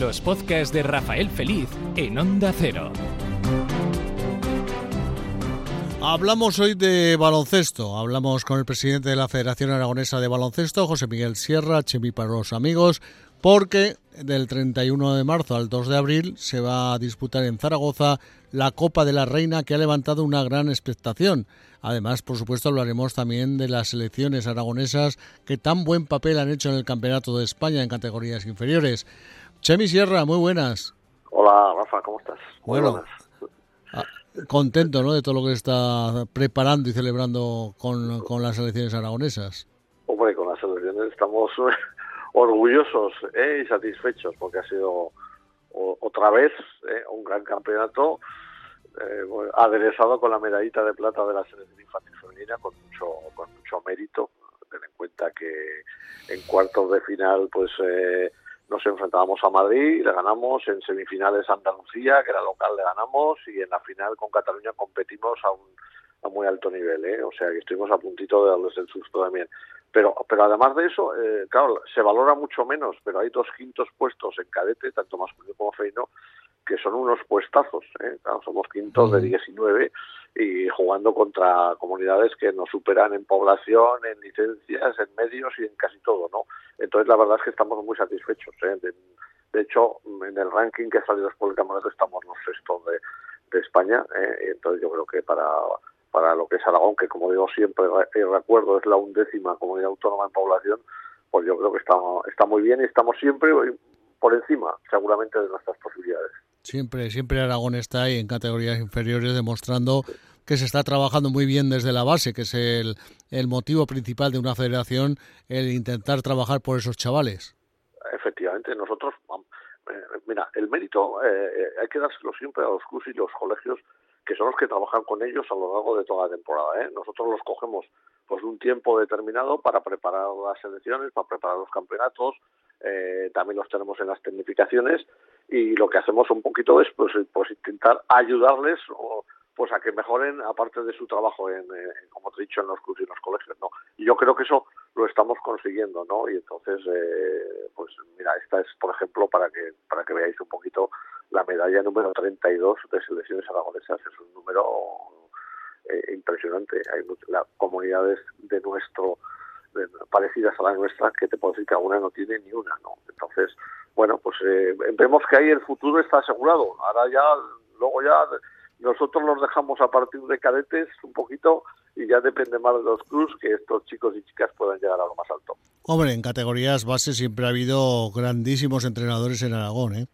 los podcasts de Rafael Feliz en Onda Cero. Hablamos hoy de baloncesto. Hablamos con el presidente de la Federación Aragonesa de Baloncesto, José Miguel Sierra, Chemi para los amigos, porque del 31 de marzo al 2 de abril se va a disputar en Zaragoza la Copa de la Reina que ha levantado una gran expectación. Además, por supuesto, hablaremos también de las selecciones aragonesas que tan buen papel han hecho en el Campeonato de España en categorías inferiores. Chemi Sierra, muy buenas. Hola, Rafa, ¿cómo estás? bueno, contento ¿no? de todo lo que está preparando y celebrando con, con las selecciones aragonesas. Hombre, con las selecciones estamos orgullosos ¿eh? y satisfechos porque ha sido otra vez ¿eh? un gran campeonato eh, aderezado con la medallita de plata de la selección infantil femenina con mucho con mucho mérito ten en cuenta que en cuartos de final pues eh, nos enfrentábamos a Madrid, le ganamos, en semifinales a Andalucía, que era local, le ganamos, y en la final con Cataluña competimos a un a muy alto nivel, ¿eh? o sea que estuvimos a puntito de darles el susto también. Pero, pero además de eso, eh, claro, se valora mucho menos, pero hay dos quintos puestos en cadete, tanto masculino como femenino, que son unos puestazos. ¿eh? Claro, somos quintos de 19 y jugando contra comunidades que nos superan en población, en licencias, en medios y en casi todo, ¿no? Entonces la verdad es que estamos muy satisfechos. ¿eh? De, hecho, en el ranking que ha salido después del campeonato estamos los sextos de, de España. ¿eh? Entonces yo creo que para para lo que es Aragón, que como digo siempre, y recuerdo, es la undécima comunidad autónoma en población, pues yo creo que está, está muy bien y estamos siempre por encima, seguramente, de nuestras posibilidades. Siempre, siempre Aragón está ahí en categorías inferiores demostrando que se está trabajando muy bien desde la base, que es el, el motivo principal de una federación, el intentar trabajar por esos chavales. Efectivamente, nosotros, eh, mira, el mérito eh, eh, hay que dárselo siempre a los clubes y los colegios que son los que trabajan con ellos a lo largo de toda la temporada. ¿eh? Nosotros los cogemos pues un tiempo determinado para preparar las selecciones, para preparar los campeonatos, eh, también los tenemos en las tecnificaciones y lo que hacemos un poquito es pues, pues intentar ayudarles o, pues a que mejoren aparte de su trabajo en, como te he dicho en los clubes y en los colegios no y yo creo que eso lo estamos consiguiendo no y entonces eh, pues mira esta es por ejemplo para que para que veáis un poquito la medalla número 32 de selecciones aragonesas es un número eh, impresionante. Hay las comunidades de nuestro parecidas a la nuestra que te puedo decir que alguna no tiene ni una no entonces bueno pues eh, vemos que ahí el futuro está asegurado ahora ya luego ya nosotros los dejamos a partir de cadetes un poquito y ya depende más de los clubs que estos chicos y chicas puedan llegar a lo más alto. Hombre, en categorías base siempre ha habido grandísimos entrenadores en Aragón, ¿eh?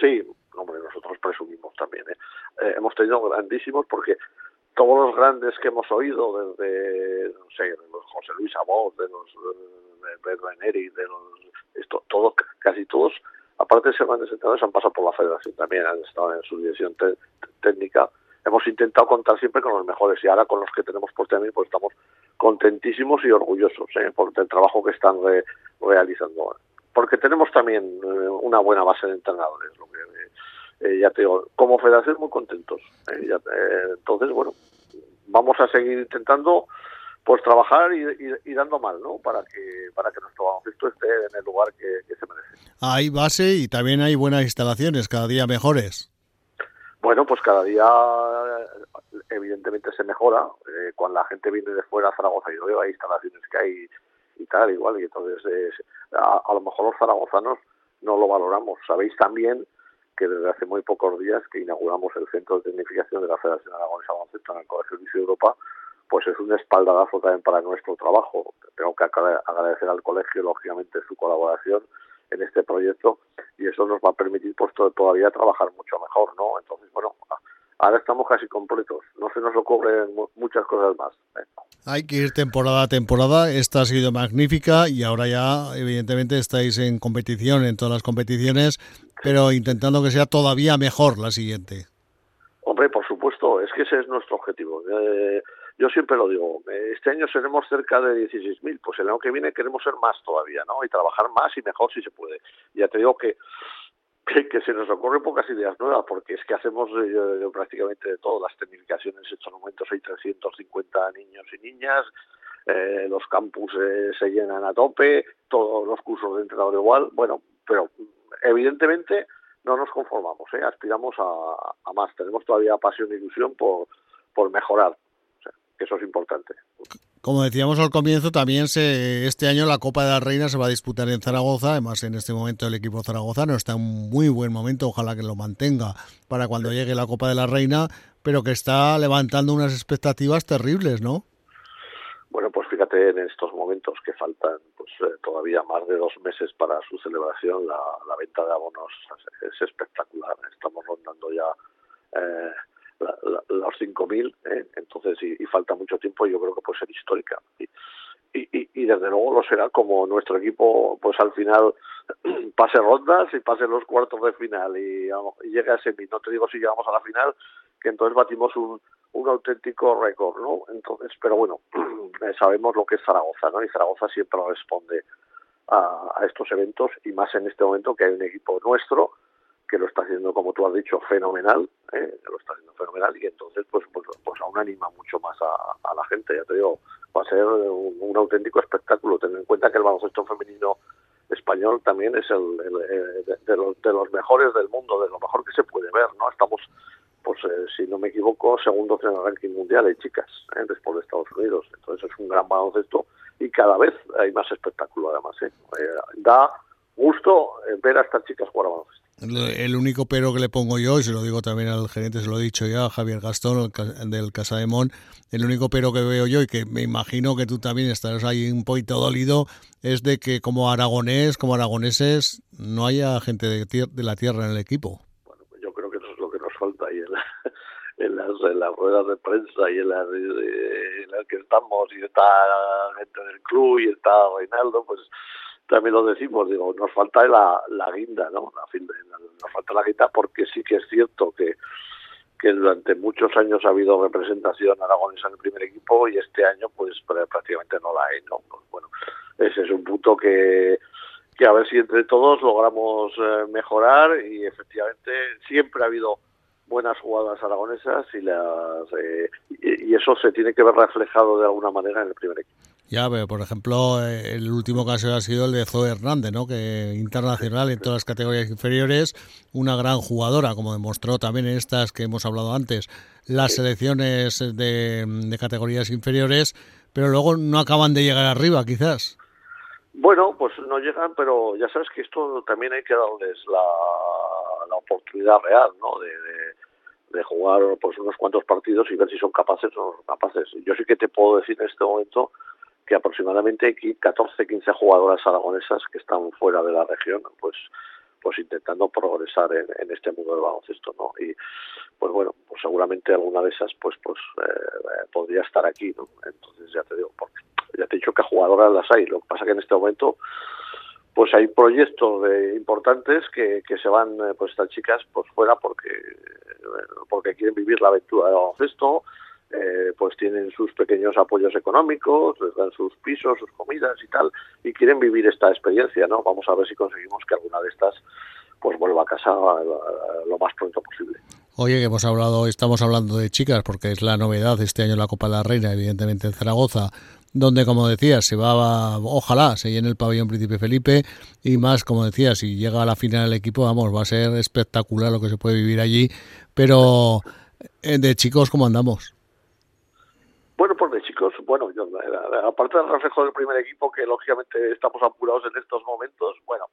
Sí, hombre, nosotros presumimos también, ¿eh? eh hemos tenido grandísimos porque todos los grandes que hemos oído, desde, no sé, José Luis Abot, de los de Pedro Eneri, de los, esto, casi todos, aparte de ser grandes entrenadores, han pasado por la federación también, han estado en su dirección técnica. Hemos intentado contar siempre con los mejores y ahora con los que tenemos por también pues estamos contentísimos y orgullosos ¿eh? por el trabajo que están realizando. Porque tenemos también eh, una buena base de entrenadores, lo que eh, ya te digo, como federación muy contentos. Eh, entonces, bueno, vamos a seguir intentando pues trabajar y, dando mal, ¿no? Para que para que nuestro baloncesto esté en el lugar que, se merece. Hay base y también hay buenas instalaciones, cada día mejores. Bueno, pues cada día evidentemente se mejora. Eh, cuando la gente viene de fuera a Zaragoza y veo hay instalaciones que hay y tal, igual, y entonces a, a, lo mejor los zaragozanos no lo valoramos. Sabéis también que desde hace muy pocos días que inauguramos el Centro de Tecnificación de la Federación Aragonesa Baloncesto en el Colegio Luis Europa, pues es un espaldarazo también para nuestro trabajo. Tengo que agradecer al colegio, lógicamente, su colaboración en este proyecto y eso nos va a permitir pues todavía trabajar mucho mejor, ¿no? Entonces, bueno, ahora estamos casi completos, no se nos ocurren muchas cosas más. ¿eh? Hay que ir temporada a temporada, esta ha sido magnífica y ahora ya evidentemente estáis en competición, en todas las competiciones, pero intentando que sea todavía mejor la siguiente. Hombre, por supuesto, es que ese es nuestro objetivo. Eh, yo siempre lo digo, eh, este año seremos cerca de 16.000, pues el año que viene queremos ser más todavía, ¿no? Y trabajar más y mejor si se puede. Ya te digo que que, se nos ocurren pocas ideas nuevas, porque es que hacemos eh, prácticamente de todo, las tecnificaciones en estos momentos hay 350 niños y niñas, eh, los campus se llenan a tope, todos los cursos de entrenador igual, bueno, pero evidentemente no nos conformamos, ¿eh? aspiramos a, más, tenemos todavía pasión e ilusión por, por mejorar, que eso es importante. Como decíamos al comienzo, también se, este año la Copa de la Reina se va a disputar en Zaragoza. Además, en este momento el equipo zaragozano está en un muy buen momento. Ojalá que lo mantenga para cuando llegue la Copa de la Reina, pero que está levantando unas expectativas terribles, ¿no? Bueno, pues fíjate en estos momentos que faltan pues eh, todavía más de dos meses para su celebración, la, venta de abonos es espectacular. Estamos rondando ya eh, 5.000, ¿eh? entonces, y, falta mucho tiempo, yo creo que puede ser histórica. Y, y, desde luego lo será como nuestro equipo, pues al final pase rondas y pase los cuartos de final y, llegue a semi. No te digo si llegamos a la final, que entonces batimos un, auténtico récord, ¿no? Entonces, pero bueno, sabemos lo que es Zaragoza, ¿no? Y Zaragoza siempre responde a, estos eventos y más en este momento que hay un equipo nuestro que lo está haciendo, como tú has dicho, fenomenal, ¿eh? lo está haciendo fenomenal y entonces pues, pues, pues aún anima mucho más a, la gente, ya te digo, va a ser un, auténtico espectáculo, ten en cuenta que el baloncesto femenino español también es el, de, los, de los mejores del mundo, de lo mejor que se puede ver, ¿no? Estamos, pues eh, si no me equivoco, segundo en el ranking mundial de chicas, ¿eh? después de Estados Unidos, entonces es un gran baloncesto y cada vez hay más espectáculo además, ¿eh? da gusto ver a estas chicas jugar a baloncesto. El único pero que le pongo yo, y se lo digo también al gerente, se lo he dicho ya, a Javier Gastón, del Casa de Mon, el único pero que veo yo, y que me imagino que tú también estarás ahí un poquito dolido, es de que como aragonés, como aragoneses, no haya gente de, la tierra en el equipo. Bueno, pues yo creo que eso es lo que nos falta ahí en, las, ruedas de prensa y en las, en las que estamos, y está gente del club y está Reinaldo, pues también lo decimos, digo, nos falta la, la guinda, ¿no? nos falta la guinda porque sí que es cierto que, que durante muchos años ha habido representación aragonesa en el primer equipo y este año pues prácticamente no la hay, ¿no? Pues, bueno, ese es un punto que, que a ver si entre todos logramos eh, mejorar y efectivamente siempre ha habido buenas jugadas aragonesas y las eh, y, eso se tiene que ver reflejado de alguna manera en el primer equipo. Ya, pero por ejemplo, eh, el último caso ha sido el de Zoe Hernández, ¿no? que internacional en todas las categorías inferiores, una gran jugadora, como demostró también en estas que hemos hablado antes, las selecciones de, de categorías inferiores, pero luego no acaban de llegar arriba, quizás. Bueno, pues no llegan, pero ya sabes que esto también hay que darles la, la oportunidad real, ¿no? De, de, de, jugar pues unos cuantos partidos y ver si son capaces o no son capaces. Yo sí que te puedo decir en este momento que aproximadamente hay 14, 15 jugadoras aragonesas que están fuera de la región, pues pues intentando progresar en, este mundo del baloncesto, ¿no? Y pues bueno, pues seguramente alguna de esas pues pues eh, podría estar aquí, ¿no? Entonces ya te digo, porque ya te he dicho que jugadoras las hay, lo que pasa que en este momento pues hay proyectos de, importantes que, que se van eh, pues estas chicas pues fuera porque porque quieren vivir la aventura del baloncesto eh, pues tienen sus pequeños apoyos económicos, les dan sus pisos, sus comidas y tal, y quieren vivir esta experiencia, ¿no? Vamos a ver si conseguimos que alguna de estas pues vuelva a casa lo más pronto posible. Oye, que hemos hablado, estamos hablando de chicas porque es la novedad este año la Copa de la Reina, evidentemente en Zaragoza, donde como decías, se va, ojalá se llene el pabellón Príncipe Felipe y más, como decías, si llega a la final el equipo, vamos, va a ser espectacular lo que se puede vivir allí, pero eh, de chicos, ¿cómo andamos? Chicos, bueno, yo, aparte del reflejo del primer equipo, que lógicamente estamos apurados en estos momentos, bueno,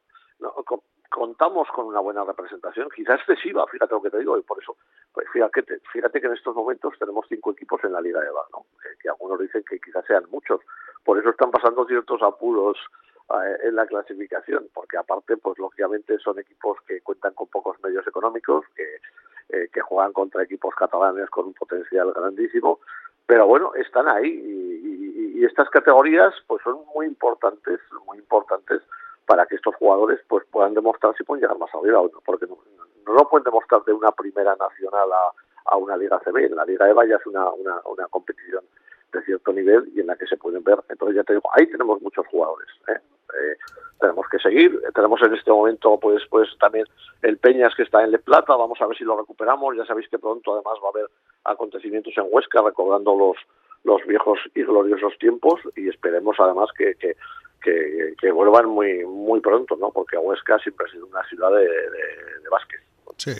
contamos con una buena representación, quizás excesiva, fíjate lo que te digo, y por eso, pues fíjate, fíjate que en estos momentos tenemos cinco equipos en la Liga de EVA, ¿no? que algunos dicen que quizás sean muchos, por eso están pasando ciertos apuros eh, en la clasificación, porque aparte, pues lógicamente son equipos que cuentan con pocos medios económicos, que, eh, que juegan contra equipos catalanes con un potencial grandísimo, pero bueno, están ahí y, y, estas categorías pues son muy importantes, muy importantes para que estos jugadores pues puedan demostrar si pueden llegar más arriba, porque no, no lo pueden demostrar de una primera nacional a, a una liga CB, la liga EVA ya es una, una, una competición de cierto nivel y en la que se pueden ver. Entonces ya te ahí tenemos muchos jugadores. ¿eh? Eh, tenemos que seguir. Tenemos en este momento, pues, pues también el Peñas que está en Le Plata. Vamos a ver si lo recuperamos. Ya sabéis que pronto además va a haber acontecimientos en Huesca recordando los los viejos y gloriosos tiempos y esperemos además que, que, que, vuelvan muy muy pronto, ¿no? Porque Huesca siempre ha sido una ciudad de, de, básquet. Sí,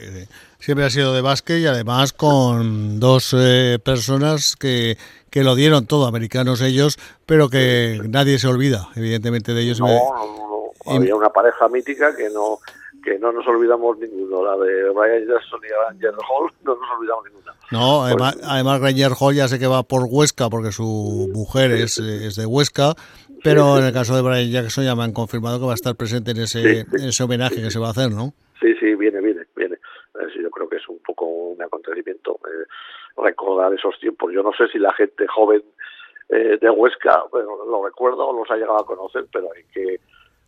siempre ha sido de básquet y además con dos eh, personas que, que lo dieron todo, americanos ellos, pero que nadie se olvida, evidentemente, de ellos. No, no, no. Había una pareja mítica que no que no nos olvidamos ninguno, la de Brian Jackson y Ranger Hall, no nos olvidamos ninguna. No, además, además Ranger Hall ya sé que va por Huesca porque su mujer es, es de Huesca pero en el caso de Brian Jackson ya me han confirmado que va a estar presente en ese, ese homenaje que se va a hacer, ¿no? Sí, sí, viene, viene, viene. yo creo que es un poco un acontecimiento eh, recordar esos tiempos. Yo no sé si la gente joven eh, de Huesca bueno, lo recuerda o los ha llegado a conocer, pero hay que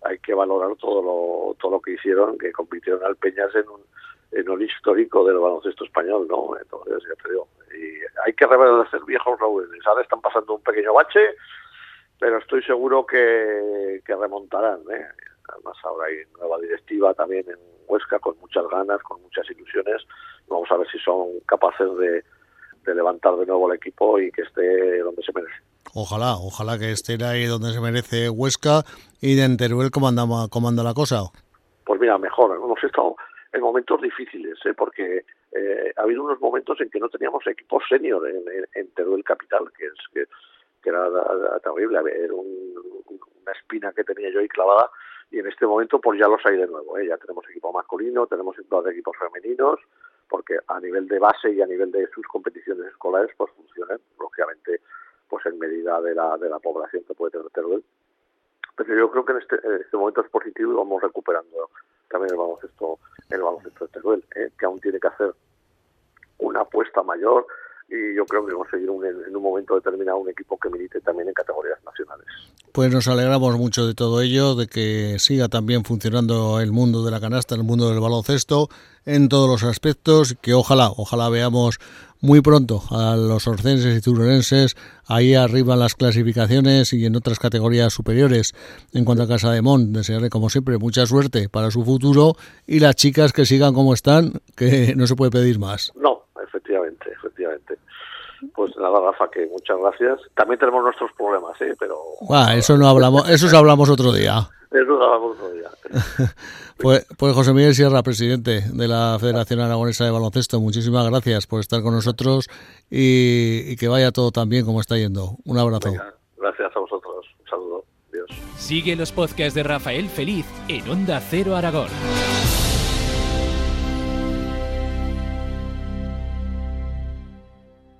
hay que valorar todo lo todo lo que hicieron, que compitieron al Peñas en un en un histórico del baloncesto español, ¿no? Entonces, ya te digo, y hay que reverdecer viejos laureles. Ahora están pasando un pequeño bache, pero estoy seguro que, remontarán. ¿eh? Además, ahora hay nueva directiva también en Huesca con muchas ganas, con muchas ilusiones. Vamos a ver si son capaces de, levantar de nuevo el equipo y que esté donde se merece. Ojalá, ojalá que esté ahí donde se merece Huesca y de Teruel comanda, comanda la cosa. Pues mira, mejor. Hemos estado en momentos difíciles, ¿eh? porque eh, ha habido unos momentos en que no teníamos equipos senior en, en Teruel Capital, que es que que era, terrible, era una espina que tenía yo ahí clavada y en este momento pues ya los hay de nuevo, ¿eh? ya tenemos equipo masculino, tenemos dos equipos femeninos, porque a nivel de base y a nivel de sus competiciones escolares pues funcionan, lógicamente pues en medida de la, de la población que puede tener Teruel. Pero yo creo que en este, en este momento es positivo y vamos recuperando también el baloncesto, el baloncesto de Teruel, ¿eh? que aún tiene que hacer una apuesta mayor, y yo creo que conseguir un, en un momento determinado un equipo que milite también en categorías nacionales. Pues nos alegramos mucho de todo ello, de que siga también funcionando el mundo de la canasta, el mundo del baloncesto, en todos los aspectos, que ojalá, ojalá veamos muy pronto a los orcenses y turolenses ahí arriba en las clasificaciones y en otras categorías superiores. En cuanto a Casa de Mon, desearle como siempre mucha suerte para su futuro y las chicas que sigan como están, que no se puede pedir más. No, efectivamente, efectivamente. Pues nada, Rafa, que muchas gracias. También tenemos nuestros problemas, ¿eh? Pero... Ah, eso no hablamos, eso hablamos otro día. Eso hablamos otro día. pues, pues José Miguel Sierra, presidente de la Federación Aragonesa de Baloncesto, muchísimas gracias por estar con nosotros y, que vaya todo tan bien como está yendo. Un abrazo. gracias a vosotros. Un saludo. Dios. Sigue los podcasts de Rafael Feliz en Onda Cero Aragón.